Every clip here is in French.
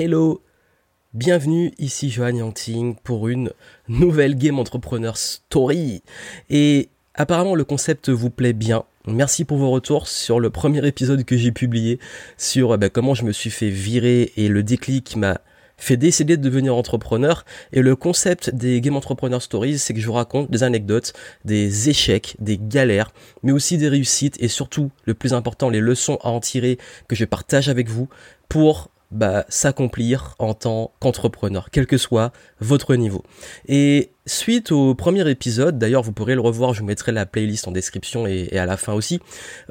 Hello, bienvenue ici Johan Yangting pour une nouvelle Game Entrepreneur Story. Et apparemment le concept vous plaît bien. Merci pour vos retours sur le premier épisode que j'ai publié sur eh ben, comment je me suis fait virer et le déclic qui m'a fait décider de devenir entrepreneur. Et le concept des Game Entrepreneur Stories, c'est que je vous raconte des anecdotes, des échecs, des galères, mais aussi des réussites et surtout, le plus important, les leçons à en tirer que je partage avec vous pour bah, s'accomplir en tant qu'entrepreneur, quel que soit votre niveau. Et suite au premier épisode, d'ailleurs vous pourrez le revoir, je vous mettrai la playlist en description et, à la fin aussi,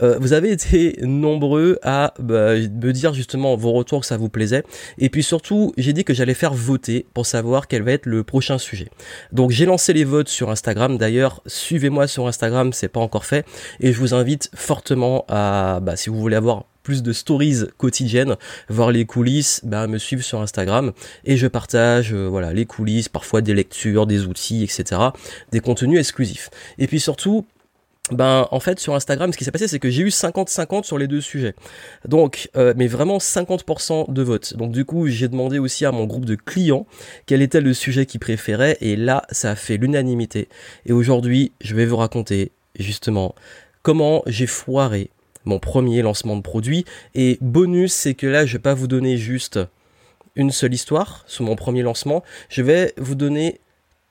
euh, vous avez été nombreux à bah, me dire justement vos retours que ça vous plaisait. Et puis surtout, j'ai dit que j'allais faire voter pour savoir quel va être le prochain sujet. Donc j'ai lancé les votes sur Instagram, d'ailleurs suivez-moi sur Instagram, c'est pas encore fait, et je vous invite fortement à, bah, si vous voulez avoir plus de stories quotidiennes, voir les coulisses, bah, me suivre sur Instagram et je partage euh, voilà les coulisses, parfois des lectures, des outils, etc. Des contenus exclusifs. Et puis surtout, ben en fait sur Instagram ce qui s'est passé c'est que j'ai eu 50-50 sur les deux sujets donc euh, mais vraiment 50% de votes donc du coup j'ai demandé aussi à mon groupe de clients quel était le sujet qu'ils préféraient et là ça a fait l'unanimité et aujourd'hui je vais vous raconter justement comment j'ai foiré mon premier lancement de produit. Et bonus, c'est que là, je vais pas vous donner juste une seule histoire sur mon premier lancement. Je vais vous donner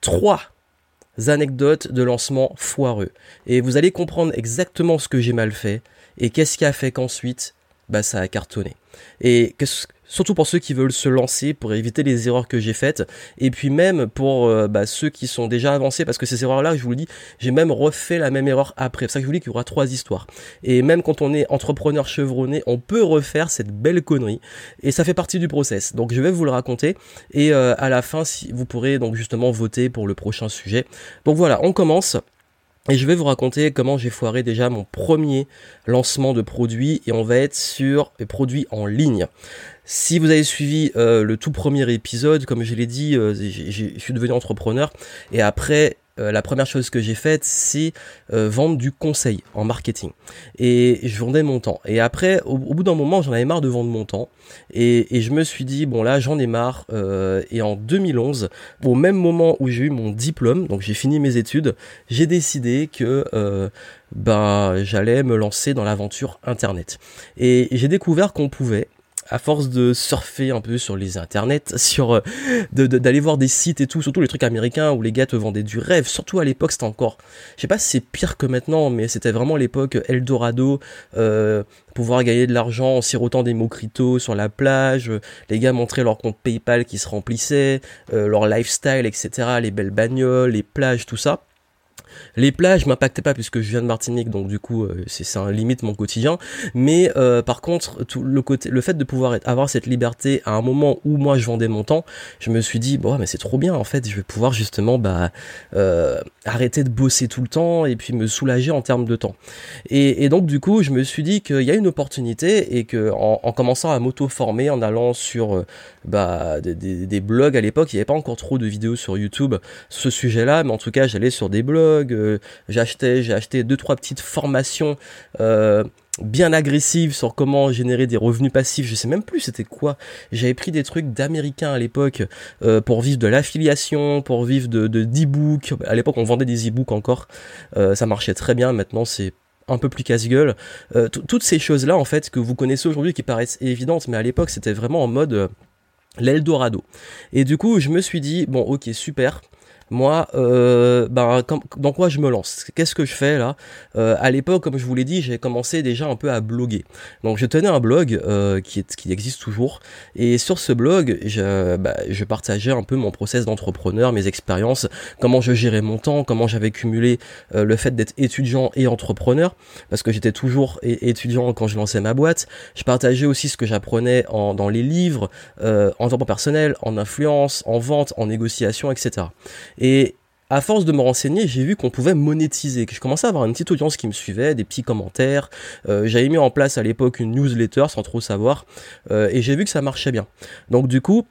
trois anecdotes de lancement foireux. Et vous allez comprendre exactement ce que j'ai mal fait et qu'est-ce qui a fait qu'ensuite, bah, ça a cartonné. Et qu'est-ce surtout pour ceux qui veulent se lancer, pour éviter les erreurs que j'ai faites, et puis même pour euh, bah, ceux qui sont déjà avancés, parce que ces erreurs-là, je vous le dis, j'ai même refait la même erreur après. C'est ça que je vous dis qu'il y aura trois histoires. Et même quand on est entrepreneur chevronné, on peut refaire cette belle connerie, et ça fait partie du process. Donc je vais vous le raconter, et euh, à la fin, si vous pourrez donc justement voter pour le prochain sujet. Donc voilà, on commence. Et je vais vous raconter comment j'ai foiré déjà mon premier lancement de produit et on va être sur les produits en ligne. Si vous avez suivi euh, le tout premier épisode, comme je l'ai dit, euh, je suis devenu entrepreneur et après euh, la première chose que j'ai faite, c'est vendre du conseil en marketing. Et je vendais mon temps. Et après, au, bout d'un moment, j'en avais marre de vendre mon temps. Et, et je me suis dit, bon là, j'en ai marre. et en 2011, au même moment où j'ai eu mon diplôme, donc j'ai fini mes études, j'ai décidé que ben, j'allais me lancer dans l'aventure Internet. Et j'ai découvert qu'on pouvait à force de surfer un peu sur les internets, sur euh, d'aller voir des sites et tout, surtout les trucs américains où les gars te vendaient du rêve. Surtout à l'époque, c'était encore, je sais pas si c'est pire que maintenant, mais c'était vraiment l'époque Eldorado, euh, pouvoir gagner de l'argent en sirotant des mojitos sur la plage. Les gars montraient leur compte PayPal qui se remplissait, euh, leur lifestyle, etc., les belles bagnoles, les plages, tout ça. Les plages m'impactaient pas puisque je viens de Martinique, donc du coup euh, c'est un limite mon quotidien. Mais euh, par contre, le fait de pouvoir avoir cette liberté à un moment où moi je vendais mon temps, je me suis dit bon mais c'est trop bien en fait, je vais pouvoir justement bah euh, arrêter de bosser tout le temps et puis me soulager en termes de temps. Et, donc du coup je me suis dit qu'il y a une opportunité et que en, commençant à m'auto-former, en allant sur bah, des, blogs à l'époque, il n'y avait pas encore trop de vidéos sur YouTube ce sujet-là, mais en tout cas j'allais sur des blogs euh, j'ai acheté, j'ai acheté deux trois petites formations euh, bien agressives sur comment générer des revenus passifs. Je sais même plus c'était quoi. J'avais pris des trucs d'américains à l'époque euh, pour vivre de l'affiliation, pour vivre de d'e-book. à l'époque, on vendait des e-books encore. ça marchait très bien. Maintenant, c'est un peu plus casse-gueule. toutes ces choses-là, en fait, que vous connaissez aujourd'hui, qui paraissent évidentes, mais à l'époque, c'était vraiment en mode l'Eldorado. Et du coup, je me suis dit, bon, ok, super moi, euh, ben, dans quoi je me lance Qu'est-ce que je fais là? Euh, À l'époque, comme je vous l'ai dit, j'ai commencé déjà un peu à bloguer. Donc, je tenais un blog euh, qui, est, qui existe toujours. Et sur ce blog, je, bah, je partageais un peu mon process d'entrepreneur, mes expériences, comment je gérais mon temps, comment j'avais cumulé euh, le fait d'être étudiant et entrepreneur, parce que j'étais toujours étudiant quand je lançais ma boîte. Je partageais aussi ce que j'apprenais dans les livres, euh, en développement personnel, en influence, en vente, en négociation, etc. Et à force de me renseigner, j'ai vu qu'on pouvait monétiser, que je commençais à avoir une petite audience qui me suivait, des petits commentaires. Euh, j'avais mis en place à l'époque une newsletter sans trop savoir, euh, et j'ai vu que ça marchait bien. Donc du coup,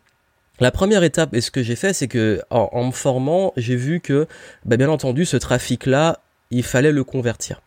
la première étape, et ce que j'ai fait, c'est que en, me formant, j'ai vu que, bah, bien entendu, ce trafic-là, il fallait le convertir.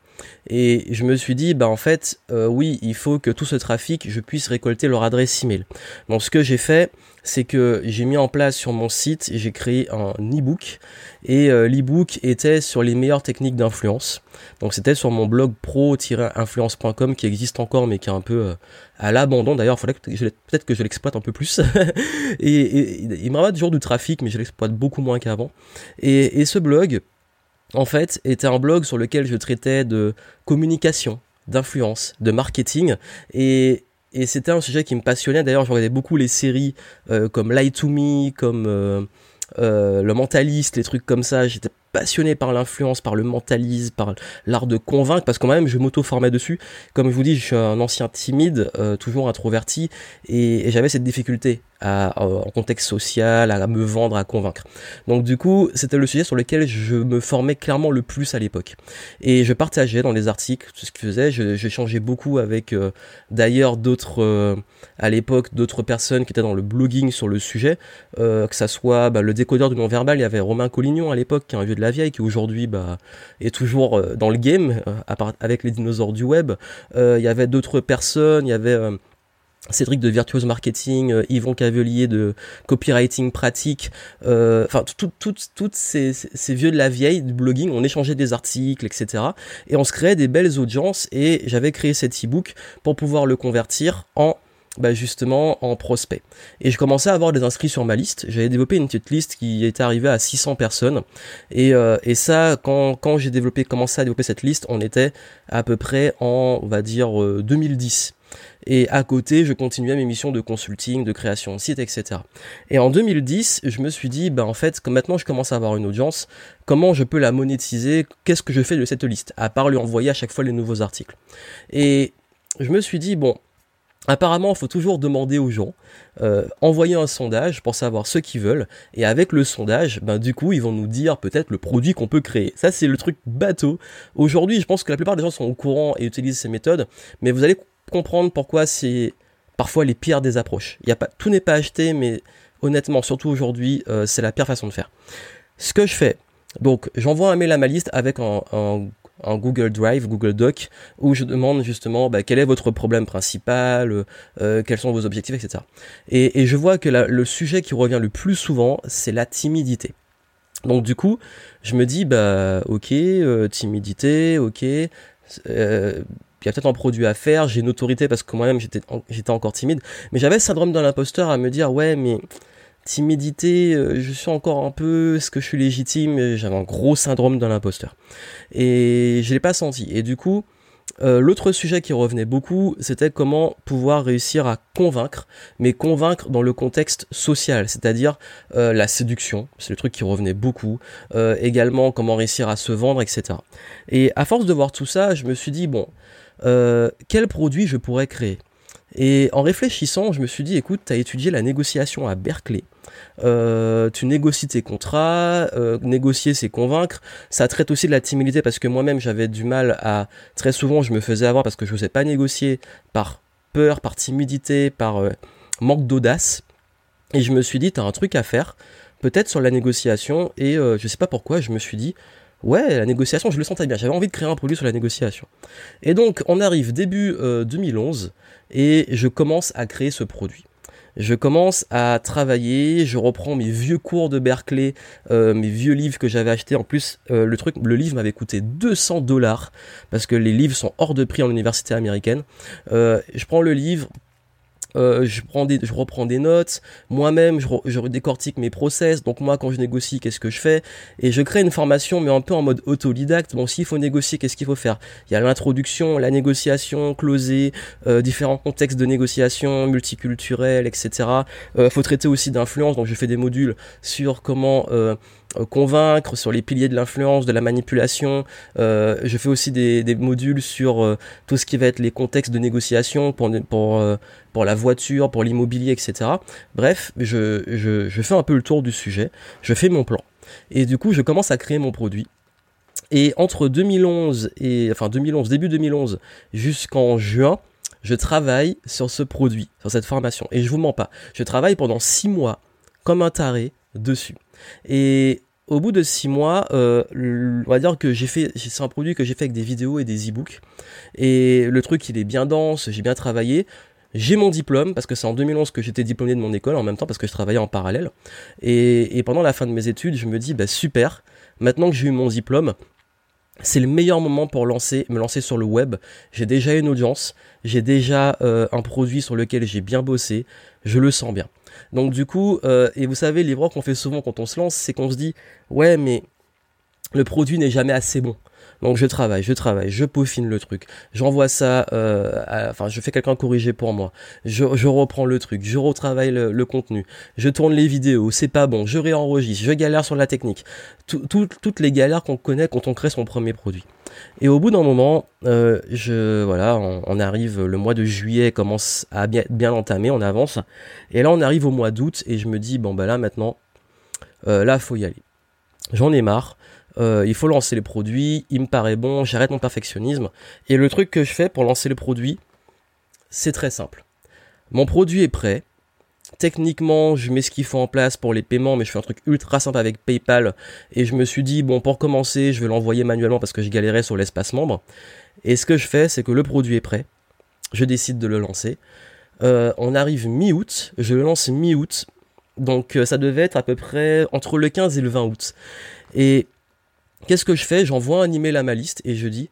Et je me suis dit, bah en fait, euh, oui, il faut que tout ce trafic, je puisse récolter leur adresse email. Donc ce que j'ai fait, c'est que j'ai mis en place sur mon site, j'ai créé un e-book et euh, l'e-book était sur les meilleures techniques d'influence. Donc c'était sur mon blog pro-influence.com qui existe encore mais qui est un peu euh, à l'abandon. D'ailleurs, faudrait peut-être que je l'exploite un peu plus. et, il me ramène toujours du trafic, mais je l'exploite beaucoup moins qu'avant. Et ce blog, en fait, était un blog sur lequel je traitais de communication, d'influence, de marketing et et c'était un sujet qui me passionnait. D'ailleurs, je regardais beaucoup les séries euh, comme Lie to Me, comme euh, euh, Le Mentaliste, les trucs comme ça. J'étais passionné par l'influence, par le mentalisme, par l'art de convaincre, parce que quand même je m'auto-formais dessus. Comme je vous dis, je suis un ancien timide, toujours introverti, et, j'avais cette difficulté à, en contexte social, à me vendre, à convaincre. Donc du coup, c'était le sujet sur lequel je me formais clairement le plus à l'époque. Et je partageais dans les articles tout ce que je faisais, j'échangeais beaucoup avec euh, d'ailleurs d'autres, euh, à l'époque, d'autres personnes qui étaient dans le blogging sur le sujet, que ça soit bah, le décodeur du non-verbal, il y avait Romain Collignon à l'époque, qui est un vieux de la vieille qui aujourd'hui bah, est toujours euh, dans le game euh, avec les dinosaures du web. Euh, il y avait d'autres personnes, il y avait Cédric de Virtuose Marketing, Yvon Cavelier de Copywriting Pratique, enfin toutes ces, ces, vieux de la vieille du blogging, on échangeait des articles, etc. Et on se créait des belles audiences et j'avais créé cet e-book pour pouvoir le convertir en bah justement en prospect. Et je commençais à avoir des inscrits sur ma liste. J'avais développé une petite liste qui était arrivée à 600 personnes. Et, euh, et ça, quand, quand j'ai développé, commencé à développer cette liste, on était à peu près en, on va dire, 2010. Et à côté, je continuais mes missions de consulting, de création de site, etc. Et en 2010, je me suis dit, bah en fait, comme maintenant je commence à avoir une audience, comment je peux la monétiser? Qu'est-ce que je fais de cette liste? À part lui envoyer à chaque fois les nouveaux articles. Et je me suis dit, bon, Apparemment, il faut toujours demander aux gens, euh, envoyer un sondage pour savoir ce qu'ils veulent, et avec le sondage, ben du coup, ils vont nous dire peut-être le produit qu'on peut créer. Ça, c'est le truc bateau. Aujourd'hui, je pense que la plupart des gens sont au courant et utilisent ces méthodes, mais vous allez comprendre pourquoi c'est parfois les pires des approches. Y a pas, tout n'est pas acheté, mais honnêtement, surtout aujourd'hui, euh, c'est la pire façon de faire. Ce que je fais, donc j'envoie un mail à ma liste avec un, Google Drive, Google Doc, où je demande justement bah, quel est votre problème principal, euh, quels sont vos objectifs, etc. Et, je vois que le sujet qui revient le plus souvent, c'est la timidité. Donc du coup, je me dis, bah ok, euh, timidité, ok, euh, il y a peut-être un produit à faire, j'ai une autorité parce que moi-même j'étais, j'étais encore timide, mais j'avais le syndrome de l'imposteur à me dire, ouais, mais timidité, euh, je suis encore un peu, est-ce que je suis légitime? J'avais un gros syndrome de l'imposteur. Et je l'ai pas senti. Et du coup, euh, l'autre sujet qui revenait beaucoup, c'était comment pouvoir réussir à convaincre, mais convaincre dans le contexte social, c'est-à-dire euh, la séduction, c'est le truc qui revenait beaucoup, également comment réussir à se vendre, etc. Et à force de voir tout ça, je me suis dit, bon, quel produit je pourrais créer? Et en réfléchissant, je me suis dit, écoute, tu as étudié la négociation à Berkeley. Euh, tu négocies tes contrats, euh, négocier c'est convaincre. Ça traite aussi de la timidité parce que moi-même j'avais du mal à très souvent je me faisais avoir parce que je n'osais pas négocier par peur, par timidité, par euh, manque d'audace. Et je me suis dit t'as un truc à faire, peut-être sur la négociation et je sais pas pourquoi je me suis dit ouais la négociation je le sentais bien, j'avais envie de créer un produit sur la négociation. Et donc on arrive début 2011 et je commence à créer ce produit je commence à travailler, je reprends mes vieux cours de Berkeley, euh, mes vieux livres que j'avais achetés. En plus, euh, le truc, le livre m'avait coûté 200 dollars parce que les livres sont hors de prix en université américaine. Euh, je prends le livre, euh, je prends des, je reprends des notes, moi-même je, je décortique mes process, donc moi quand je négocie qu'est-ce que je fais, et je crée une formation mais un peu en mode autodidacte, bon s'il faut négocier qu'est-ce qu'il faut faire? Il y a l'introduction, la négociation, closer, euh, différents contextes de négociation, multiculturels, etc. Euh, faut traiter aussi d'influence, donc je fais des modules sur comment euh, convaincre, sur les piliers de l'influence, de la manipulation. Euh, je fais aussi des, des modules sur euh, tout ce qui va être les contextes de négociation pour, pour, pour la voiture, pour l'immobilier, etc. Bref, je, je, je fais un peu le tour du sujet, je fais mon plan. Et du coup, je commence à créer mon produit. Et entre 2011 et enfin 2011 début 2011 jusqu'en juin, je travaille sur ce produit, sur cette formation. Et je vous mens pas, je travaille pendant six mois comme un taré dessus. Et au bout de six mois, euh, on va dire que j'ai fait, c'est un produit que j'ai fait avec des vidéos et des e-books. Et le truc, il est bien dense, j'ai bien travaillé. J'ai mon diplôme, parce que c'est en 2011 que j'étais diplômé de mon école, en même temps parce que je travaillais en parallèle. Et, pendant la fin de mes études, je me dis, bah super, maintenant que j'ai eu mon diplôme, c'est le meilleur moment pour lancer, me lancer sur le web. J'ai déjà une audience, j'ai déjà euh, un produit sur lequel j'ai bien bossé, je le sens bien. Donc du coup, euh, et vous savez, l'erreur qu'on fait souvent quand on se lance, c'est qu'on se dit, ouais, mais le produit n'est jamais assez bon. Donc je travaille, je travaille, je peaufine le truc. J'envoie ça, euh, enfin je fais quelqu'un corriger pour moi. Je, reprends le truc, je retravaille le, contenu, je tourne les vidéos, c'est pas bon, je réenregistre, je galère sur la technique. toutes les galères qu'on connaît quand on crée son premier produit. Et au bout d'un moment, euh, je voilà, on, arrive, le mois de juillet commence à bien, entamer, on avance. Et là on arrive au mois d'août et je me dis bon bah là maintenant, euh, là faut y aller. J'en ai marre. Euh, il faut lancer les produits, il me paraît bon, j'arrête mon perfectionnisme. Et le truc que je fais pour lancer les produits, c'est très simple. Mon produit est prêt. Techniquement, je mets ce qu'il faut en place pour les paiements, mais je fais un truc ultra simple avec PayPal. Et je me suis dit, bon, pour commencer, je vais l'envoyer manuellement parce que je galérais sur l'espace membre. Et ce que je fais, c'est que le produit est prêt. Je décide de le lancer. Euh, on arrive mi-août. Je le lance mi-août. Donc euh, ça devait être à peu près entre le 15 et le 20 août. Et Qu'est-ce que je fais? J'envoie un email à ma liste et je dis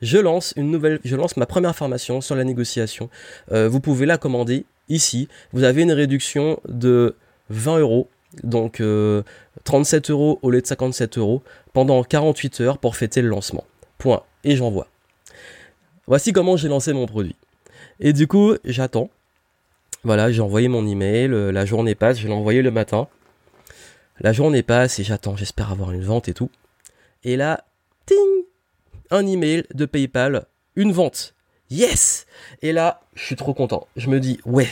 je lance une nouvelle, je lance ma première formation sur la négociation. Euh, vous pouvez la commander ici. Vous avez une réduction de 20 euros, donc 37 euh, euros au lieu de 57 euros pendant 48 heures pour fêter le lancement. Point. Et j'envoie. Voici comment j'ai lancé mon produit. Et du coup, j'attends. Voilà, j'ai envoyé mon email, euh, la journée passe, je l'ai envoyé le matin. La journée passe et j'attends, j'espère avoir une vente et tout. Et là, ting, un email de PayPal, une vente. Yes Et là, je suis trop content. Je me dis, ouais,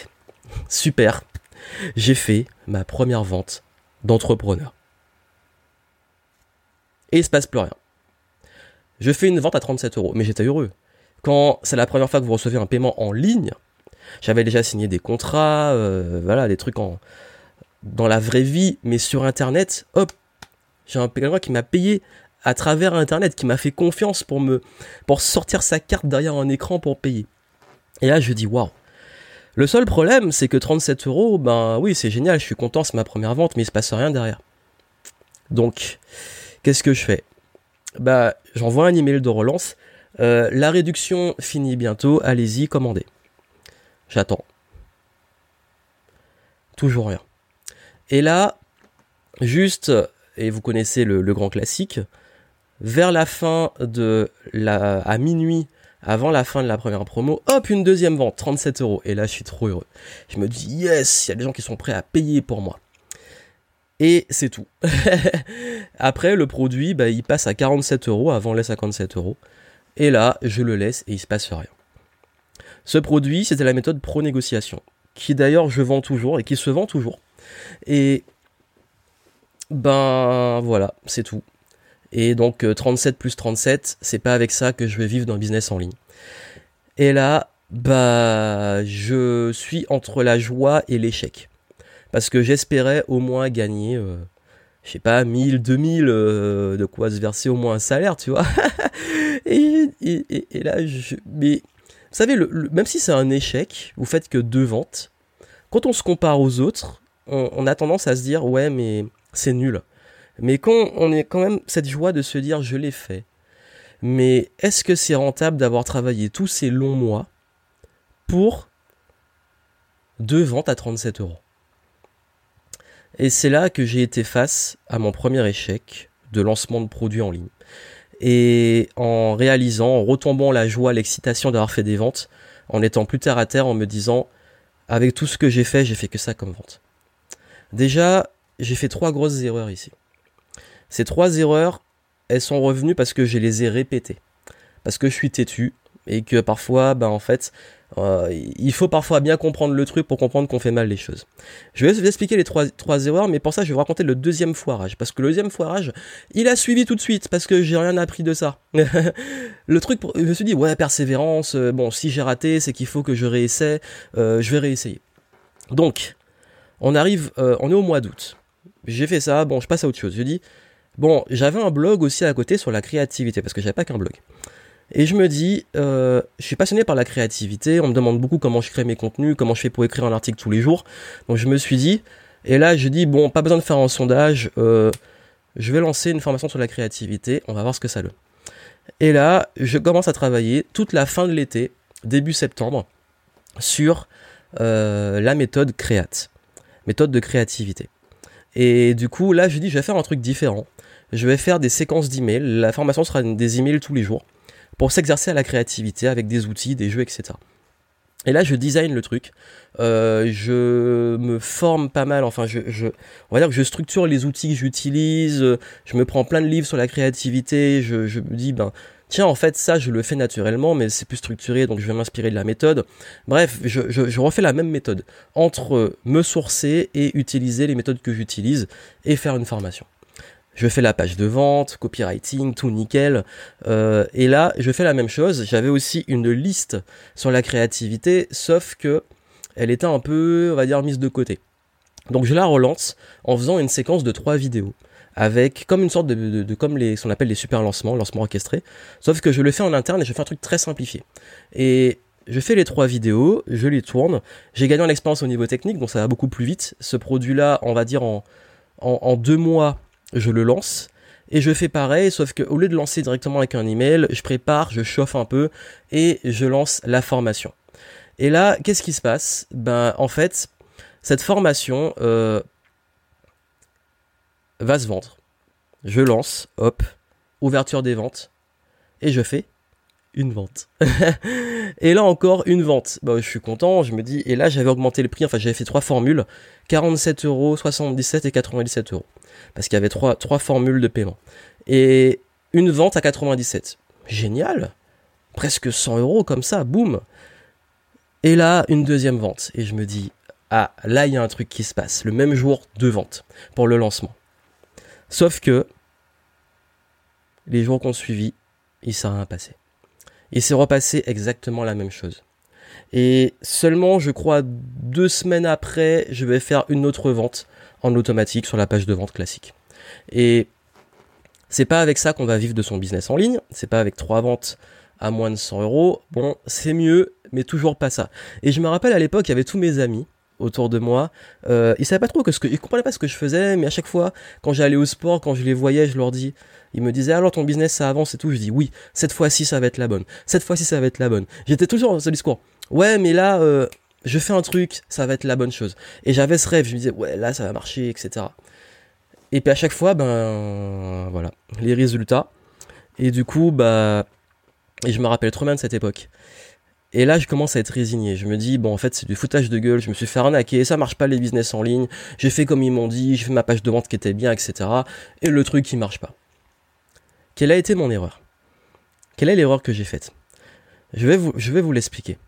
super. J'ai fait ma première vente d'entrepreneur. Et il se passe plus rien. Je fais une vente à 37 euros, mais j'étais heureux. Quand c'est la première fois que vous recevez un paiement en ligne, j'avais déjà signé des contrats, euh, voilà, des trucs dans la vraie vie, mais sur internet, hop, j'ai un quelqu'un qui m'a payé à travers Internet, qui m'a fait confiance pour me, pour sortir sa carte derrière un écran pour payer. Et là, je dis, waouh. Le seul problème, c'est que 37 euros, ben oui, c'est génial, je suis content, c'est ma première vente, mais il se passe rien derrière. Donc, qu'est-ce que je fais? Bah, j'envoie un email de relance. Euh, la réduction finit bientôt, allez-y, commandez. J'attends. Toujours rien. Et là, juste, et vous connaissez le grand classique, vers la fin de la, à minuit, avant la fin de la première promo, hop, une deuxième vente, 37 euros. Et là, je suis trop heureux. Je me dis, yes, il y a des gens qui sont prêts à payer pour moi. Et c'est tout. Après, le produit, bah, il passe à 47 euros avant les 57 euros. Et là, je le laisse et il se passe rien. Ce produit, c'était la méthode pro-négociation, qui d'ailleurs je vends toujours et qui se vend toujours. Et ben voilà, c'est tout. Et donc 37 euh, plus 37, c'est pas avec ça que je vais vivre dans le business en ligne. Et là, bah, je suis entre la joie et l'échec. Parce que j'espérais au moins gagner, euh, je sais pas, 1000, 2000, euh, de quoi se verser au moins un salaire, tu vois. et, là, je, mais, vous savez, même si c'est un échec, vous faites que deux ventes, quand on se compare aux autres, on a tendance à se dire, ouais, mais c'est nul. Mais quand on est quand même cette joie de se dire je l'ai fait. Mais est-ce que c'est rentable d'avoir travaillé tous ces longs mois pour deux ventes à 37 euros? Et c'est là que j'ai été face à mon premier échec de lancement de produits en ligne. Et en réalisant, en retombant la joie, l'excitation d'avoir fait des ventes, en étant plus terre à terre, en me disant, avec tout ce que j'ai fait, j'ai fait que ça comme vente. Déjà, j'ai fait trois grosses erreurs ici. Ces trois erreurs, elles sont revenues parce que je les ai répétées. Parce que je suis têtu et que parfois, ben en fait, euh, il faut parfois bien comprendre le truc pour comprendre qu'on fait mal les choses. Je vais vous expliquer les trois, trois erreurs, mais pour ça, je vais vous raconter le deuxième foirage. Parce que le deuxième foirage, il a suivi tout de suite, parce que j'ai rien appris de ça. le truc, je me suis dit, ouais, persévérance, euh, bon, si j'ai raté, c'est qu'il faut que je réessaie, euh, je vais réessayer. Donc, on arrive, on est au mois d'août. J'ai fait ça, bon, je passe à autre chose. Je dis, bon, j'avais un blog aussi à côté sur la créativité, parce que j'avais pas qu'un blog. Et je me dis, euh, je suis passionné par la créativité, on me demande beaucoup comment je crée mes contenus, comment je fais pour écrire un article tous les jours. Donc je me suis dit, et là je dis, bon, pas besoin de faire un sondage, euh, je vais lancer une formation sur la créativité, on va voir ce que ça donne. Et là, je commence à travailler toute la fin de l'été, début septembre, sur euh, la méthode créate, méthode de créativité. Et du coup, là, je dis, je vais faire un truc différent. Je vais faire des séquences d'emails. La formation sera des emails tous les jours pour s'exercer à la créativité avec des outils, des jeux, etc. Et là, je design le truc. Euh, je me forme pas mal. Enfin, je, on va dire que je structure les outils que j'utilise. Je me prends plein de livres sur la créativité. Je, me dis, ben, tiens, en fait, ça, je le fais naturellement, mais c'est plus structuré, donc je vais m'inspirer de la méthode. Bref, je, refais la même méthode entre me sourcer et utiliser les méthodes que j'utilise et faire une formation je fais la page de vente, copywriting, tout nickel. Euh, et là, je fais la même chose. J'avais aussi une liste sur la créativité, sauf que elle était un peu, on va dire, mise de côté. Donc je la relance en faisant une séquence de trois vidéos avec comme une sorte de, comme les ce qu'on appelle les super lancements, lancements orchestrés. Sauf que je le fais en interne et je fais un truc très simplifié. Et je fais les trois vidéos, je les tourne. J'ai gagné en expérience au niveau technique, donc ça va beaucoup plus vite. Ce produit-là, on va dire en, en deux mois, je le lance. Et je fais pareil, sauf qu'au lieu de lancer directement avec un email, je prépare, je chauffe un peu et je lance la formation. Et là, qu'est-ce qui se passe? Ben, en fait, cette formation euh, va se vendre. Je lance, hop, ouverture des ventes, et je fais une vente. et là encore, une vente. Bah, je suis content, je me dis, et là j'avais augmenté le prix, enfin j'avais fait trois formules, 47 euros, 77 et 97 euros parce qu'il y avait trois, formules de paiement. Et une vente à 97. Génial Presque 100 euros comme ça, boum Et là, une deuxième vente. Et je me dis, ah, là, il y a un truc qui se passe. Le même jour, deux ventes pour le lancement. Sauf que, les jours qu'on suivi, il s'est rien passé. Il s'est repassé exactement la même chose. Et seulement, je crois, deux semaines après, je vais faire une autre vente en automatique sur la page de vente classique. Et c'est pas avec ça qu'on va vivre de son business en ligne, c'est pas avec trois ventes à moins de 100 euros. Bon, c'est mieux, mais toujours pas ça. Et je me rappelle à l'époque, il y avait tous mes amis autour de moi. Euh, ils savaient pas trop que ce que, comprenaient pas ce que je faisais, mais à chaque fois, quand j'allais au sport, quand je les voyais, je leur dis, ils me disaient alors ton business ça avance et tout. Je dis oui, cette fois-ci ça va être la bonne. Cette fois-ci ça va être la bonne. J'étais toujours dans ce discours. Ouais, mais là, euh, je fais un truc, ça va être la bonne chose. Et j'avais ce rêve, je me disais, ouais, là, ça va marcher, etc. Et puis à chaque fois, ben, voilà, les résultats. Et du coup, bah, et je me rappelle trop bien de cette époque. Et là, je commence à être résigné. Je me dis, bon, en fait, c'est du foutage de gueule. Je me suis fait arnaquer. Ça marche pas les business en ligne. J'ai fait comme ils m'ont dit. J'ai fait ma page de vente qui était bien, etc. Et le truc qui marche pas. Quelle a été mon erreur? Quelle est l'erreur que j'ai faite? Je vais vous, je vais vous l'expliquer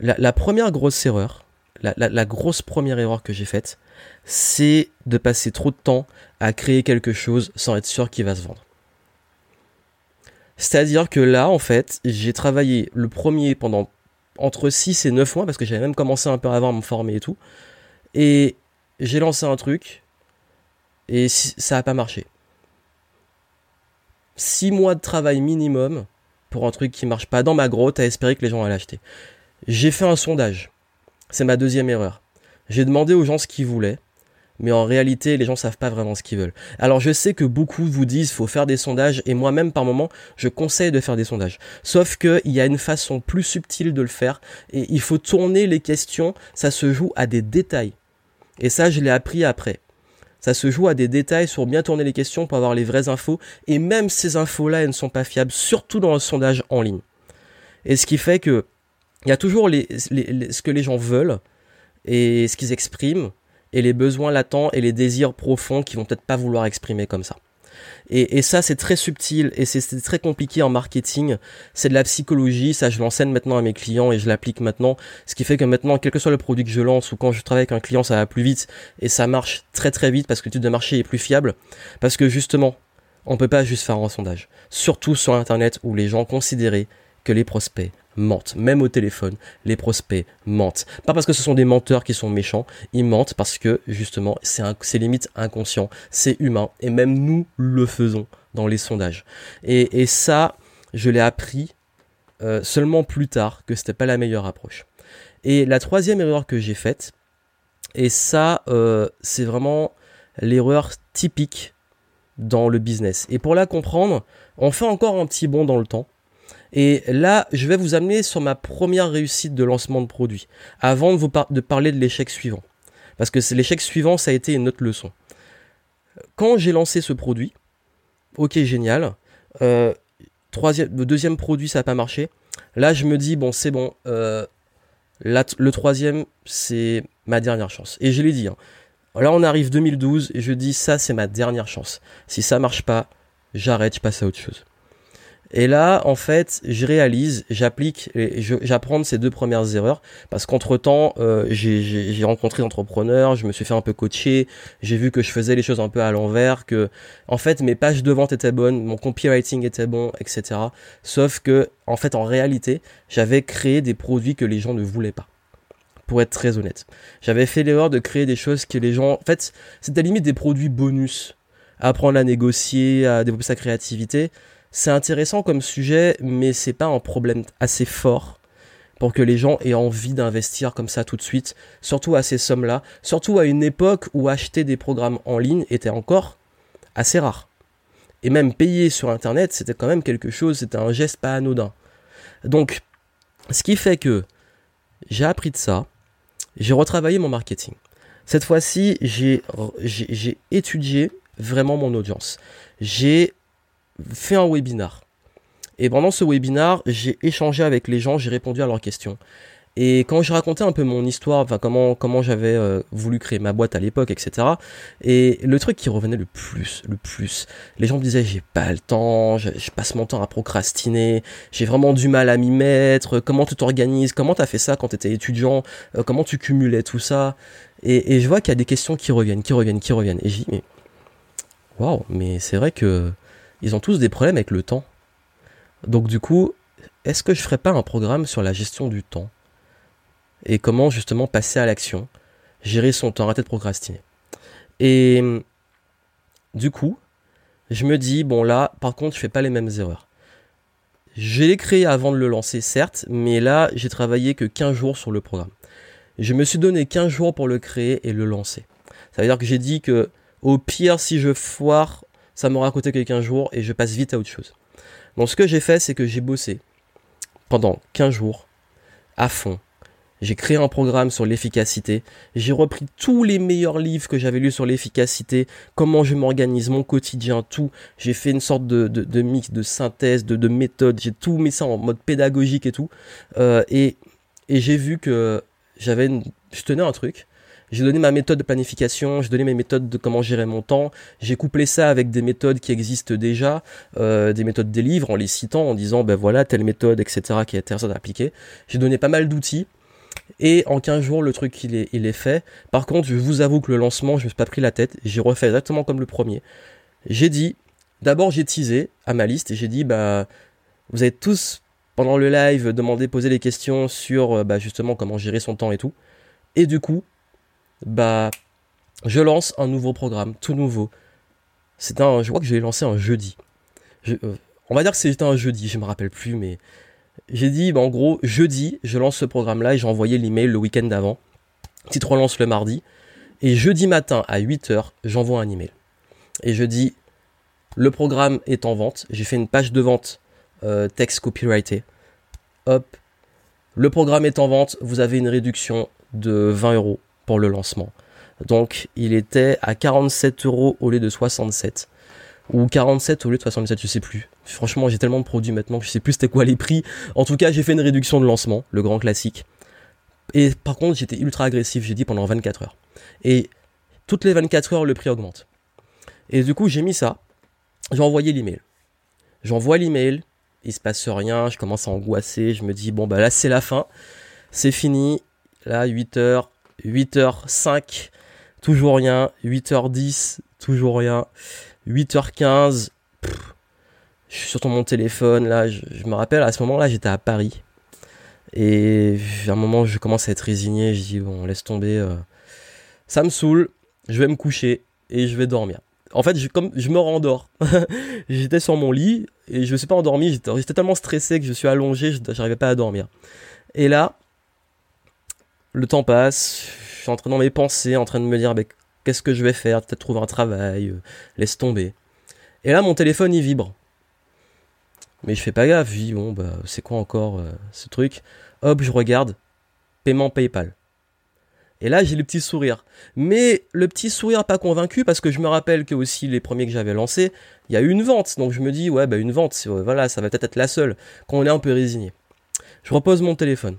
la, première grosse erreur, la, grosse première erreur que j'ai faite, c'est de passer trop de temps à créer quelque chose sans être sûr qu'il va se vendre. C'est-à-dire que là, en fait, j'ai travaillé le premier pendant entre 6 et 9 mois, parce que j'avais même commencé un peu avant à me former et tout. Et j'ai lancé un truc, et ça n'a pas marché. 6 mois de travail minimum pour un truc qui marche pas dans ma grotte à espérer que les gens allaient l'acheter. J'ai fait un sondage. C'est ma deuxième erreur. J'ai demandé aux gens ce qu'ils voulaient, mais en réalité, les gens savent pas vraiment ce qu'ils veulent. Alors je sais que beaucoup vous disent faut faire des sondages, et moi-même par moment, je conseille de faire des sondages. Sauf qu'il y a une façon plus subtile de le faire, et il faut tourner les questions, ça se joue à des détails. Et ça, je l'ai appris après. Ça se joue à des détails sur bien tourner les questions pour avoir les vraies infos, et même ces infos-là, elles ne sont pas fiables, surtout dans le sondage en ligne. Et ce qui fait que il y a toujours ce que les gens veulent et ce qu'ils expriment et les besoins latents et les désirs profonds qu'ils vont peut-être pas vouloir exprimer comme ça. Et, ça, c'est très subtil et c'est très compliqué en marketing. C'est de la psychologie. Ça, je l'enseigne maintenant à mes clients et je l'applique maintenant. Ce qui fait que maintenant, quel que soit le produit que je lance ou quand je travaille avec un client, ça va plus vite et ça marche très très vite parce que l'étude de marché est plus fiable. Parce que justement, on peut pas juste faire un sondage. Surtout sur Internet où les gens considéraient que les prospects mentent. Même au téléphone, les prospects mentent. Pas parce que ce sont des menteurs qui sont méchants, ils mentent parce que justement, c'est limite inconscient, c'est humain, et même nous le faisons dans les sondages. Et, ça, je l'ai appris euh, seulement plus tard que c'était pas la meilleure approche. Et la troisième erreur que j'ai faite, et ça, euh, c'est vraiment l'erreur typique dans le business. Et pour la comprendre, on fait encore un petit bond dans le temps. Et là, je vais vous amener sur ma première réussite de lancement de produit, avant de vous parler de l'échec suivant. Parce que l'échec suivant, ça a été une autre leçon. Quand j'ai lancé ce produit, ok, génial. Euh, le deuxième produit, ça n'a pas marché. Là, je me dis, bon, c'est bon. Euh, le troisième, c'est ma dernière chance. Et je l'ai dit. Hein. Là, on arrive 2012 et je dis, ça, c'est ma dernière chance. Si ça marche pas, j'arrête, je passe à autre chose. Et là, en fait, je réalise, j'applique, j'apprends de ces deux premières erreurs parce qu'entre temps, euh, j'ai rencontré d'entrepreneurs, je me suis fait un peu coacher, j'ai vu que je faisais les choses un peu à l'envers, que en fait mes pages de vente étaient bonnes, mon copywriting était bon, etc. Sauf que, en fait, en réalité, j'avais créé des produits que les gens ne voulaient pas. Pour être très honnête, j'avais fait l'erreur de créer des choses que les gens, en fait, c'était limite des produits bonus, apprendre à négocier, à développer sa créativité c'est intéressant comme sujet, mais c'est pas un problème assez fort pour que les gens aient envie d'investir comme ça tout de suite, surtout à ces sommes-là, surtout à une époque où acheter des programmes en ligne était encore assez rare. Et même payer sur Internet, c'était quand même quelque chose, c'était un geste pas anodin. Donc, ce qui fait que j'ai appris de ça, j'ai retravaillé mon marketing. Cette fois-ci, j'ai étudié vraiment mon audience. J'ai fait un webinar. Et pendant ce webinar, j'ai échangé avec les gens, j'ai répondu à leurs questions. Et quand je racontais un peu mon histoire, enfin comment comment j'avais euh, voulu créer ma boîte à l'époque, etc. Et le truc qui revenait le plus, le plus, les gens me disaient j'ai pas le temps, je, passe mon temps à procrastiner, j'ai vraiment du mal à m'y mettre. Comment tu t'organises Comment t'as fait ça quand t'étais étudiant euh, Comment tu cumulais tout ça? Et, et, je vois qu'il y a des questions qui reviennent, qui reviennent, qui reviennent. Et je dis mais waouh, mais c'est vrai que ils ont tous des problèmes avec le temps. Donc du coup, est-ce que je ferais pas un programme sur la gestion du temps et comment justement passer à l'action, gérer son temps, arrêter de procrastiner? Et du coup, je me dis bon là, par contre, je fais pas les mêmes erreurs. Je l'ai créé avant de le lancer, certes, mais là, j'ai travaillé que 15 jours sur le programme. Je me suis donné 15 jours pour le créer et le lancer. Ça veut dire que j'ai dit que au pire, si je foire, ça m'aura coûté quelques jours et je passe vite à autre chose. Donc ce que j'ai fait, c'est que j'ai bossé pendant 15 jours à fond. J'ai créé un programme sur l'efficacité. J'ai repris tous les meilleurs livres que j'avais lus sur l'efficacité, comment je m'organise, mon quotidien, tout. J'ai fait une sorte de, mix, de synthèse, de, de méthode. J'ai tout mis ça en mode pédagogique et tout. Euh, et j'ai vu que j'avais je tenais un truc j'ai donné ma méthode de planification, j'ai donné mes méthodes de comment gérer mon temps. J'ai couplé ça avec des méthodes qui existent déjà, euh, des méthodes des livres en les citant, en disant ben voilà telle méthode, etc. qui est intéressante à appliquer. J'ai donné pas mal d'outils. Et en 15 jours, le truc, il est, il est fait. Par contre, je vous avoue que le lancement, je me suis pas pris la tête. J'ai refait exactement comme le premier. J'ai dit, d'abord, j'ai teasé à ma liste et j'ai dit, bah, vous avez tous, pendant le live, demandé, posé des questions sur, euh, bah, justement, comment gérer son temps et tout. Et du coup, bah, je lance un nouveau programme, tout nouveau. C'est un, je crois que je l'ai lancé un jeudi. Euh, on va dire que c'était un jeudi, je me rappelle plus, mais j'ai dit, bah, en gros, jeudi, je lance ce programme-là et j'ai envoyé l'email le week-end d'avant. Titre relance le mardi. Et jeudi matin à 8h, j'envoie un email. Et je dis, le programme est en vente. J'ai fait une page de vente euh, texte copyrighté. Hop. Le programme est en vente. Vous avez une réduction de 20 euros le lancement. Donc il était à 47 euros au lieu de 67 ou 47 au lieu de 67, je sais plus. Franchement, j'ai tellement de produits maintenant je sais plus c'était quoi les prix. En tout cas, j'ai fait une réduction de lancement, le grand classique. Et par contre, j'étais ultra agressif, j'ai dit pendant 24 heures. Et toutes les 24 heures, le prix augmente. Et du coup, j'ai mis ça. J'ai envoyé l'email. J'envoie l'email, il se passe rien, je commence à angoisser, je me dis bon bah là c'est la fin. C'est fini. Là 8 heures, 8h05, toujours rien. 8h10, toujours rien. 8h15, je suis sur mon téléphone. Là, je, me rappelle, à ce moment-là, j'étais à Paris. Et à un moment, je commence à être résigné. Je dis, bon, laisse tomber. Euh, ça me saoule. Je vais me coucher et je vais dormir. En fait, je, comme, je me rendors. j'étais sur mon lit et je ne suis pas endormi. J'étais tellement stressé que je suis allongé. Je n'arrivais pas à dormir. Et là, le temps passe. Je suis en train dans mes pensées, en train de me dire, qu'est-ce que je vais faire? Peut-être trouver un travail. Euh, laisse tomber. Et là, mon téléphone, il vibre. Mais je fais pas gaffe, je dis bon bah c'est quoi encore euh, ce truc? Hop, je regarde, paiement PayPal. Et là j'ai le petit sourire. Mais le petit sourire pas convaincu parce que je me rappelle que aussi les premiers que j'avais lancés, il y a eu une vente. Donc je me dis ouais bah une vente, voilà, ça va peut-être être la seule. Quand on est un peu résigné. Je repose mon téléphone.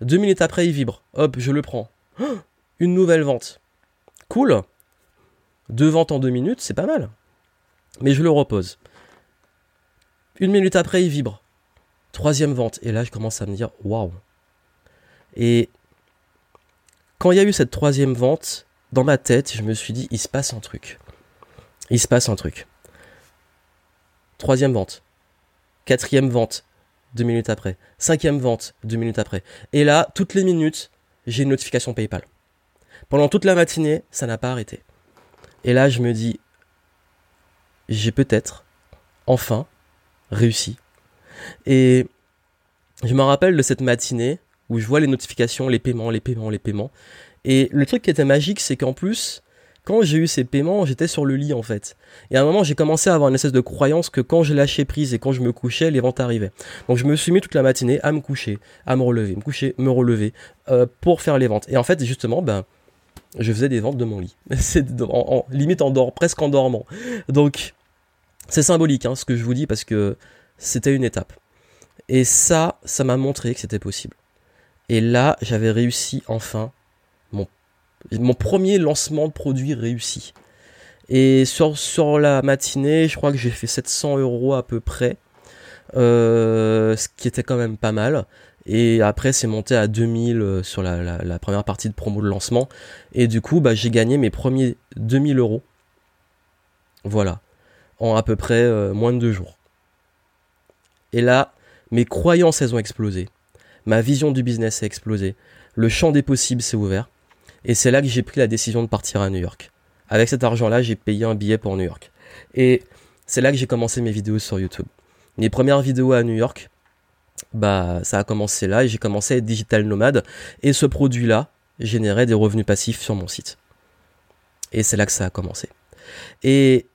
Deux minutes après il vibre. Hop, je le prends. une nouvelle vente. Cool. Deux ventes en deux minutes, c'est pas mal. Mais je le repose. Une minute après, il vibre. Troisième vente. Et là, je commence à me dire, waouh. Et quand il y a eu cette troisième vente, dans ma tête, je me suis dit, il se passe un truc. Il se passe un truc. Troisième vente. Quatrième vente. Deux minutes après. Cinquième vente. Deux minutes après. Et là, toutes les minutes, j'ai une notification PayPal. Pendant toute la matinée, ça n'a pas arrêté. Et là, je me dis, j'ai peut-être, enfin, réussi. Et je me rappelle de cette matinée où je vois les notifications, les paiements, les paiements, les paiements. Et le truc qui était magique, c'est qu'en plus, quand j'ai eu ces paiements, j'étais sur le lit en fait. Et à un moment, j'ai commencé à avoir une espèce de croyance que quand je lâchais prise et quand je me couchais, les ventes arrivaient. Donc je me suis mis toute la matinée à me coucher, à me relever, me coucher, me relever, euh, pour faire les ventes. Et en fait, justement, ben, je faisais des ventes de mon lit. C'est en, limite en dor presque en dormant. Donc, c'est symbolique hein, ce que je vous dis parce que c'était une étape. Et ça, ça m'a montré que c'était possible. Et là, j'avais réussi enfin mon premier lancement de produit réussi. Et sur, la matinée, je crois que j'ai fait 700 euros à peu près. Euh, ce qui était quand même pas mal. Et après, c'est monté à 2000 euh, sur la, la, première partie de promo de lancement. Et du coup, bah, j'ai gagné mes premiers 2000 euros. Voilà en à peu près euh, moins de deux jours. Et là, mes croyances, elles ont explosé. Ma vision du business a explosé. Le champ des possibles s'est ouvert. Et c'est là que j'ai pris la décision de partir à New York. Avec cet argent-là, j'ai payé un billet pour New York. Et c'est là que j'ai commencé mes vidéos sur YouTube. Mes premières vidéos à New York, bah, ça a commencé là et j'ai commencé à être digital nomade. Et ce produit-là générait des revenus passifs sur mon site. Et c'est là que ça a commencé. Et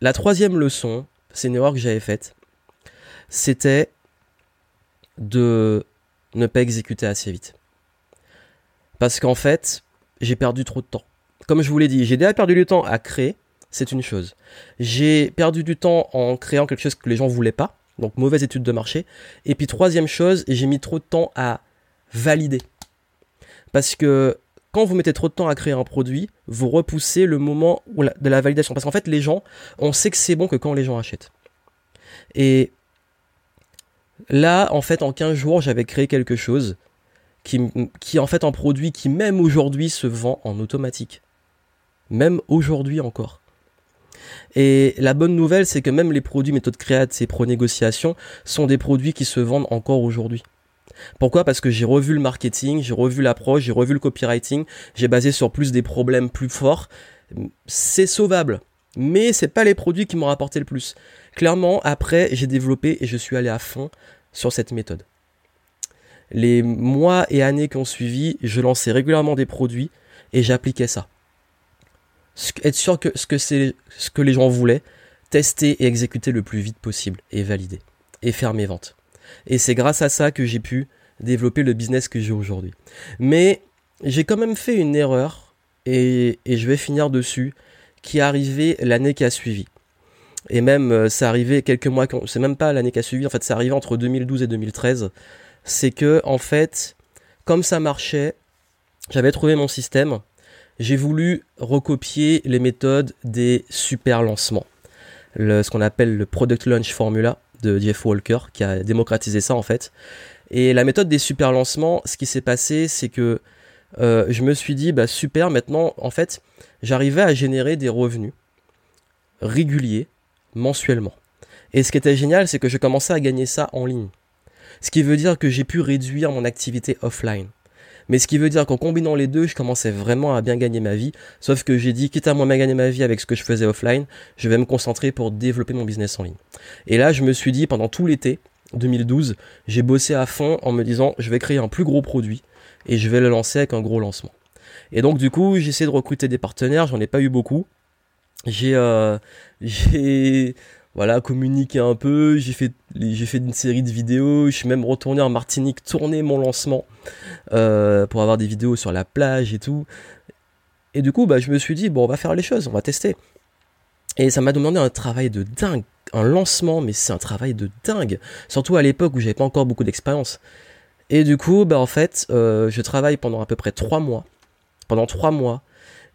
la troisième leçon, c'est une erreur que j'avais faite, c'était de ne pas exécuter assez vite. Parce qu'en fait, j'ai perdu trop de temps. Comme je vous l'ai dit, j'ai déjà perdu du temps à créer, c'est une chose. J'ai perdu du temps en créant quelque chose que les gens voulaient pas, donc mauvaise étude de marché. Et puis troisième chose, j'ai mis trop de temps à valider. Parce que quand vous mettez trop de temps à créer un produit, vous repoussez le moment de la validation. Parce qu'en fait, les gens, on sait que c'est bon que quand les gens achètent. Et là, en fait, en 15 jours, j'avais créé quelque chose qui, en fait un produit qui même aujourd'hui se vend en automatique. Même aujourd'hui encore. Et la bonne nouvelle, c'est que même les produits méthode créate et pro-négociation sont des produits qui se vendent encore aujourd'hui. Pourquoi? Parce que j'ai revu le marketing, j'ai revu l'approche, j'ai revu le copywriting, j'ai basé sur plus des problèmes plus forts. C'est sauvable, mais c'est pas les produits qui m'ont rapporté le plus. Clairement, après, j'ai développé et je suis allé à fond sur cette méthode. Les mois et années qui ont suivi, je lançais régulièrement des produits et j'appliquais ça. Être sûr que ce que les gens voulaient, tester et exécuter le plus vite possible et valider et faire mes ventes. Et c'est grâce à ça que j'ai pu développer le business que j'ai aujourd'hui. Mais j'ai quand même fait une erreur, et, je vais finir dessus, qui est arrivée l'année qui a suivi. Et même, euh, c'est arrivé quelques mois, c'est même pas l'année qui a suivi, en fait, c'est arrivé entre 2012 et 2013. C'est que, en fait, comme ça marchait, j'avais trouvé mon système, j'ai voulu recopier les méthodes des super lancements. ce qu'on appelle le Product Launch Formula de Jeff Walker qui a démocratisé ça en fait. Et la méthode des super lancements, ce qui s'est passé, c'est que euh, je me suis dit, bah super, maintenant en fait, j'arrivais à générer des revenus réguliers mensuellement. Et ce qui était génial, c'est que je commençais à gagner ça en ligne. Ce qui veut dire que j'ai pu réduire mon activité offline. Mais ce qui veut dire qu'en combinant les deux, je commençais vraiment à bien gagner ma vie. Sauf que j'ai dit, quitte à moi bien gagner ma vie avec ce que je faisais offline, je vais me concentrer pour développer mon business en ligne. Et là, je me suis dit, pendant tout l'été 2012, j'ai bossé à fond en me disant, je vais créer un plus gros produit et je vais le lancer avec un gros lancement. Et donc, du coup, j'ai essayé de recruter des partenaires, j'en ai pas eu beaucoup. J'ai, euh, j'ai, voilà, communiqué un peu, j'ai fait, j'ai fait une série de vidéos, je suis même retourné en Martinique tourner mon lancement euh, pour avoir des vidéos sur la plage et tout. Et du coup, bah, je me suis dit, bon, on va faire les choses, on va tester. Et ça m'a demandé un travail de dingue, un lancement, mais c'est un travail de dingue. Surtout à l'époque où j'avais pas encore beaucoup d'expérience. Et du coup, bah, en fait, euh, je travaille pendant à peu près trois mois. Pendant trois mois.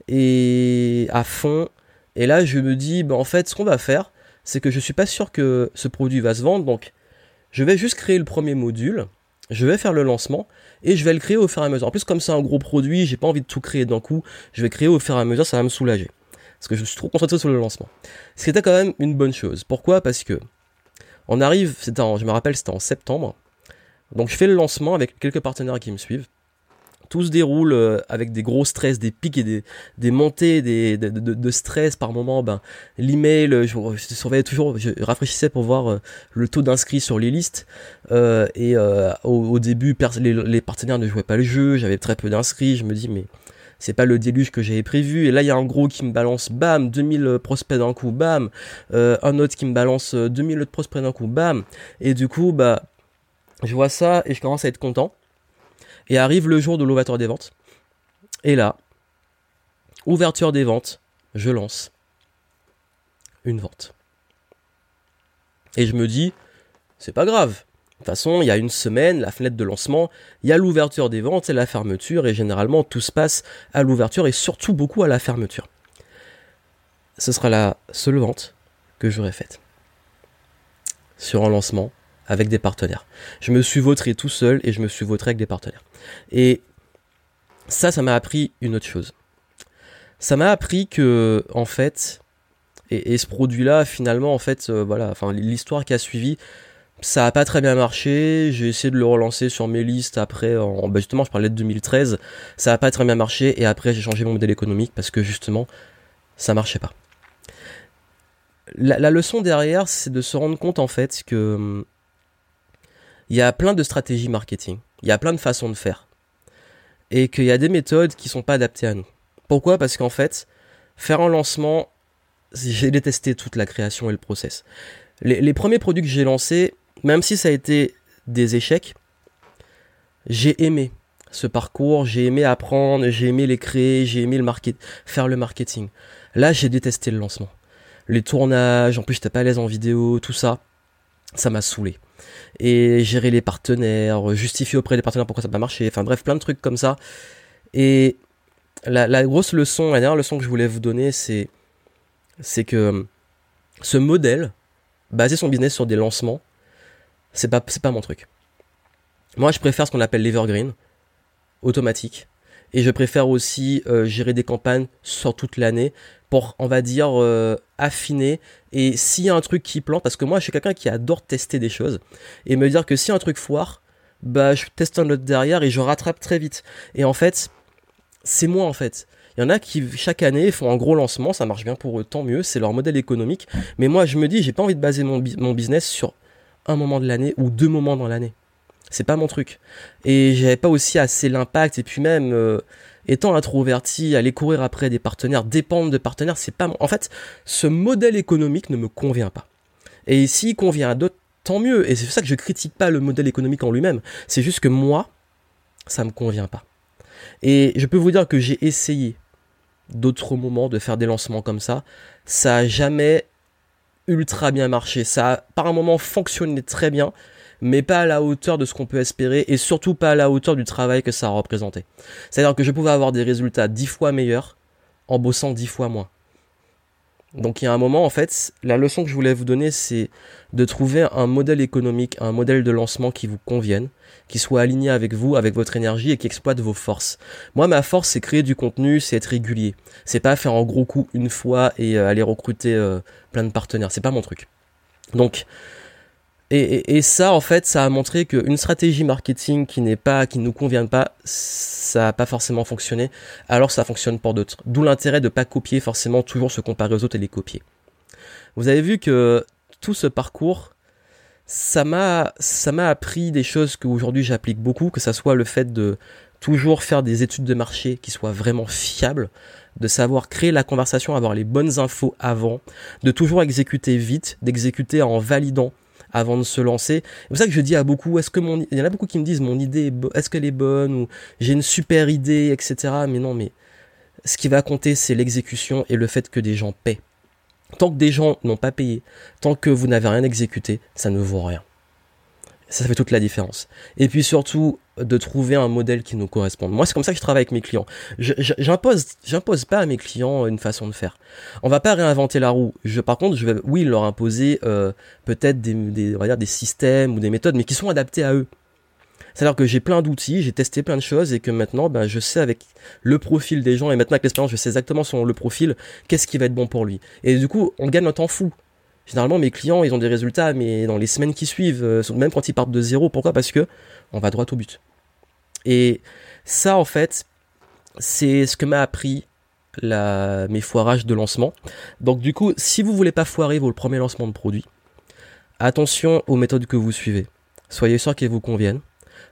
Et à fond. Et là, je me dis, bah, en fait, ce qu'on va faire, c'est que je suis pas sûr que ce produit va se vendre, donc je vais juste créer le premier module, je vais faire le lancement et je vais le créer au fur et à mesure. En plus, comme c'est un gros produit, j'ai pas envie de tout créer d'un coup, je vais créer au fur et à mesure, ça va me soulager. Parce que je suis trop concentré sur le lancement. Ce qui était quand même une bonne chose. Pourquoi? Parce que on arrive, je me rappelle, c'était en septembre. Donc je fais le lancement avec quelques partenaires qui me suivent tout se déroule euh, avec des gros stress, des pics et des, des montées des, de, stress par moment. Ben, l'email, je, je, surveillais toujours, je rafraîchissais pour voir euh, le taux d'inscrits sur les listes. Euh, et au, début, les, partenaires ne jouaient pas le jeu, j'avais très peu d'inscrits. Je me dis, mais c'est pas le déluge que j'avais prévu. Et là, il y a un gros qui me balance, bam, 2000 prospects d'un coup, bam. Un autre qui me balance 2000 autres prospects d'un coup, bam. Et du coup, bah, je vois ça et je commence à être content. Et arrive le jour de l'ouverture des ventes. Et là, ouverture des ventes, je lance une vente. Et je me dis, c'est pas grave. De toute façon, il y a une semaine, la fenêtre de lancement, il y a l'ouverture des ventes et la fermeture, et généralement tout se passe à l'ouverture et surtout beaucoup à la fermeture. Ce sera la seule vente que j'aurai faite sur un lancement avec des partenaires. Je me suis vautré tout seul et je me suis vautré avec des partenaires. Et ça, ça m'a appris une autre chose. Ça m'a appris que, en fait, et, ce produit-là, finalement, en fait, euh, voilà, enfin, l'histoire qui a suivi, ça a pas très bien marché. J'ai essayé de le relancer sur mes listes après. En, bah, justement, je parlais de 2013. Ça a pas très bien marché et après j'ai changé mon modèle économique parce que justement, ça marchait pas. La, la leçon derrière, c'est de se rendre compte en fait que hum, il y a plein de stratégies marketing. Il y a plein de façons de faire. Et qu'il y a des méthodes qui sont pas adaptées à nous. Pourquoi? Parce qu'en fait, faire un lancement, j'ai détesté toute la création et le process. Les, premiers produits que j'ai lancés, même si ça a été des échecs, j'ai aimé ce parcours, j'ai aimé apprendre, j'ai aimé les créer, j'ai aimé le faire le marketing. Là, j'ai détesté le lancement. Les tournages, en plus j'étais pas à l'aise en vidéo, tout ça, ça m'a saoulé et gérer les partenaires, justifier auprès des partenaires pourquoi ça n'a pas marché, enfin bref, plein de trucs comme ça. Et la, grosse leçon, la dernière leçon que je voulais vous donner, c'est, c'est que ce modèle, baser son business sur des lancements, c'est pas, c'est pas mon truc. Moi, je préfère ce qu'on appelle l'evergreen, automatique, et je préfère aussi euh, gérer des campagnes sur toute l'année pour, on va dire, euh, affiner. Et s'il y a un truc qui plante, parce que moi, je suis quelqu'un qui adore tester des choses et me dire que si un truc foire, bah, je teste un autre derrière et je rattrape très vite. Et en fait, c'est moi en fait. Il y en a qui chaque année font un gros lancement, ça marche bien pour eux, tant mieux, c'est leur modèle économique. Mais moi, je me dis, j'ai pas envie de baser mon, mon business sur un moment de l'année ou deux moments dans l'année c'est pas mon truc. Et j'avais pas aussi assez l'impact, et puis même, euh, étant introverti, aller courir après des partenaires, dépendre de partenaires, c'est pas mon... En fait, ce modèle économique ne me convient pas. Et s'il convient à d'autres, tant mieux. Et c'est pour ça que je critique pas le modèle économique en lui-même. C'est juste que moi, ça me convient pas. Et je peux vous dire que j'ai essayé d'autres moments de faire des lancements comme ça. Ça a jamais ultra bien marché. Ça a par un moment fonctionné très bien, mais pas à la hauteur de ce qu'on peut espérer et surtout pas à la hauteur du travail que ça a représenté. C'est-à-dire que je pouvais avoir des résultats dix fois meilleurs en bossant dix fois moins. Donc il y a un moment, en fait, la leçon que je voulais vous donner, c'est de trouver un modèle économique, un modèle de lancement qui vous convienne, qui soit aligné avec vous, avec votre énergie et qui exploite vos forces. Moi, ma force, c'est créer du contenu, c'est être régulier. C'est pas faire un gros coup une fois et euh, aller recruter euh, plein de partenaires. C'est pas mon truc. Donc, Et, ça, en fait, ça a montré qu'une stratégie marketing qui n'est pas, qui ne nous convient pas, ça n'a pas forcément fonctionné, alors ça fonctionne pour d'autres. D'où l'intérêt de pas copier forcément toujours se comparer aux autres et les copier. Vous avez vu que tout ce parcours, ça m'a, ça m'a appris des choses que aujourd'hui j'applique beaucoup, que ça soit le fait de toujours faire des études de marché qui soient vraiment fiables, de savoir créer la conversation, avoir les bonnes infos avant, de toujours exécuter vite, d'exécuter en validant avant de se lancer. C'est pour ça que je dis à beaucoup, est-ce que mon, il y en a beaucoup qui me disent mon idée, est-ce qu'elle est bonne ou j'ai une super idée, etc. Mais non, mais ce qui va compter, c'est l'exécution et le fait que des gens paient. Tant que des gens n'ont pas payé, tant que vous n'avez rien exécuté, ça ne vaut rien. Ça fait toute la différence. Et puis surtout, de trouver un modèle qui nous corresponde. Moi, c'est comme ça que je travaille avec mes clients. J'impose, j'impose pas à mes clients une façon de faire. On va pas réinventer la roue. Je, par contre, je vais, oui, leur imposer euh, peut-être des, des, on va dire des systèmes ou des méthodes, mais qui sont adaptés à eux. C'est-à-dire que j'ai plein d'outils, j'ai testé plein de choses et que maintenant, ben, je sais avec le profil des gens et maintenant avec l'expérience, je sais exactement selon le profil qu'est-ce qui va être bon pour lui. Et du coup, on gagne un temps fou. Généralement, mes clients, ils ont des résultats, mais dans les semaines qui suivent, euh, même quand ils partent de zéro. Pourquoi? Parce que on va droit au but. Et ça, en fait, c'est ce que m'a appris mes foirages de lancement. Donc, du coup, si vous voulez pas foirer vos premiers lancements de produits, attention aux méthodes que vous suivez. Soyez sûr qu'elles vous conviennent.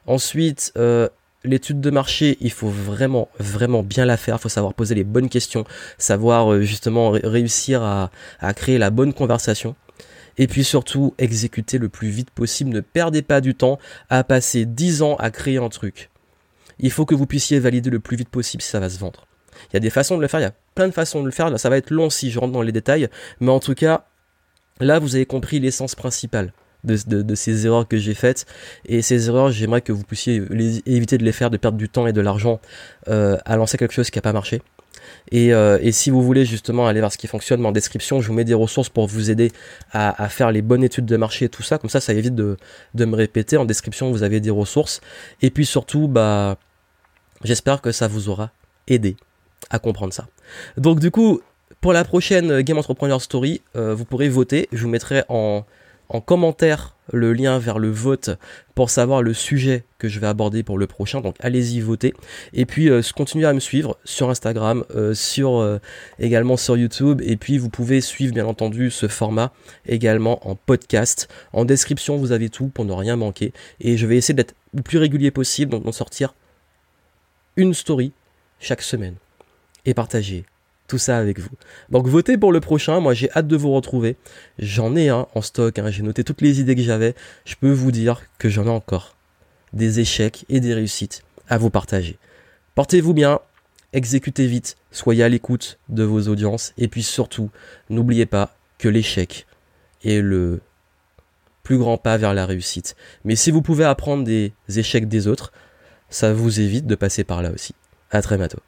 Ensuite, euh, l'étude de marché, il faut vraiment, vraiment bien la faire. Il faut savoir poser les bonnes questions, savoir euh, justement réussir à, créer la bonne conversation. Et puis surtout, exécuter le plus vite possible. Ne perdez pas du temps à passer 10 ans à créer un truc. Il faut que vous puissiez valider le plus vite possible si ça va se vendre. Il y a des façons de le faire, il y a plein de façons de le faire. Ça va être long si je rentre dans les détails. Mais en tout cas, là, vous avez compris l'essence principale de, ces erreurs que j'ai faites. Et ces erreurs, j'aimerais que vous puissiez éviter de les faire, de perdre du temps et de l'argent euh, à lancer quelque chose qui n'a pas marché. Et, euh, et, si vous voulez justement aller voir ce qui fonctionne, en description, je vous mets des ressources pour vous aider à, faire les bonnes études de marché et tout ça. Comme ça, ça évite de, de me répéter. En description, vous avez des ressources. Et puis surtout, bah, j'espère que ça vous aura aidé à comprendre ça. Donc du coup, pour la prochaine Game Entrepreneur Story, euh, vous pourrez voter. Je vous mettrai en en commentaire le lien vers le vote pour savoir le sujet que je vais aborder pour le prochain. Donc allez-y voter. Et puis euh, continuez à me suivre sur Instagram, euh, sur euh, également sur YouTube. Et puis vous pouvez suivre bien entendu ce format également en podcast. En description vous avez tout pour ne rien manquer. Et je vais essayer d'être le plus régulier possible, donc d'en sortir une story chaque semaine. Et partager tout ça avec vous. Donc votez pour le prochain, moi j'ai hâte de vous retrouver. J'en ai un en stock, hein. j'ai noté toutes les idées que j'avais. Je peux vous dire que j'en ai encore des échecs et des réussites à vous partager. Portez-vous bien, exécutez vite, soyez à l'écoute de vos audiences et puis surtout, n'oubliez pas que l'échec est le plus grand pas vers la réussite. Mais si vous pouvez apprendre des échecs des autres, ça vous évite de passer par là aussi. À très bientôt.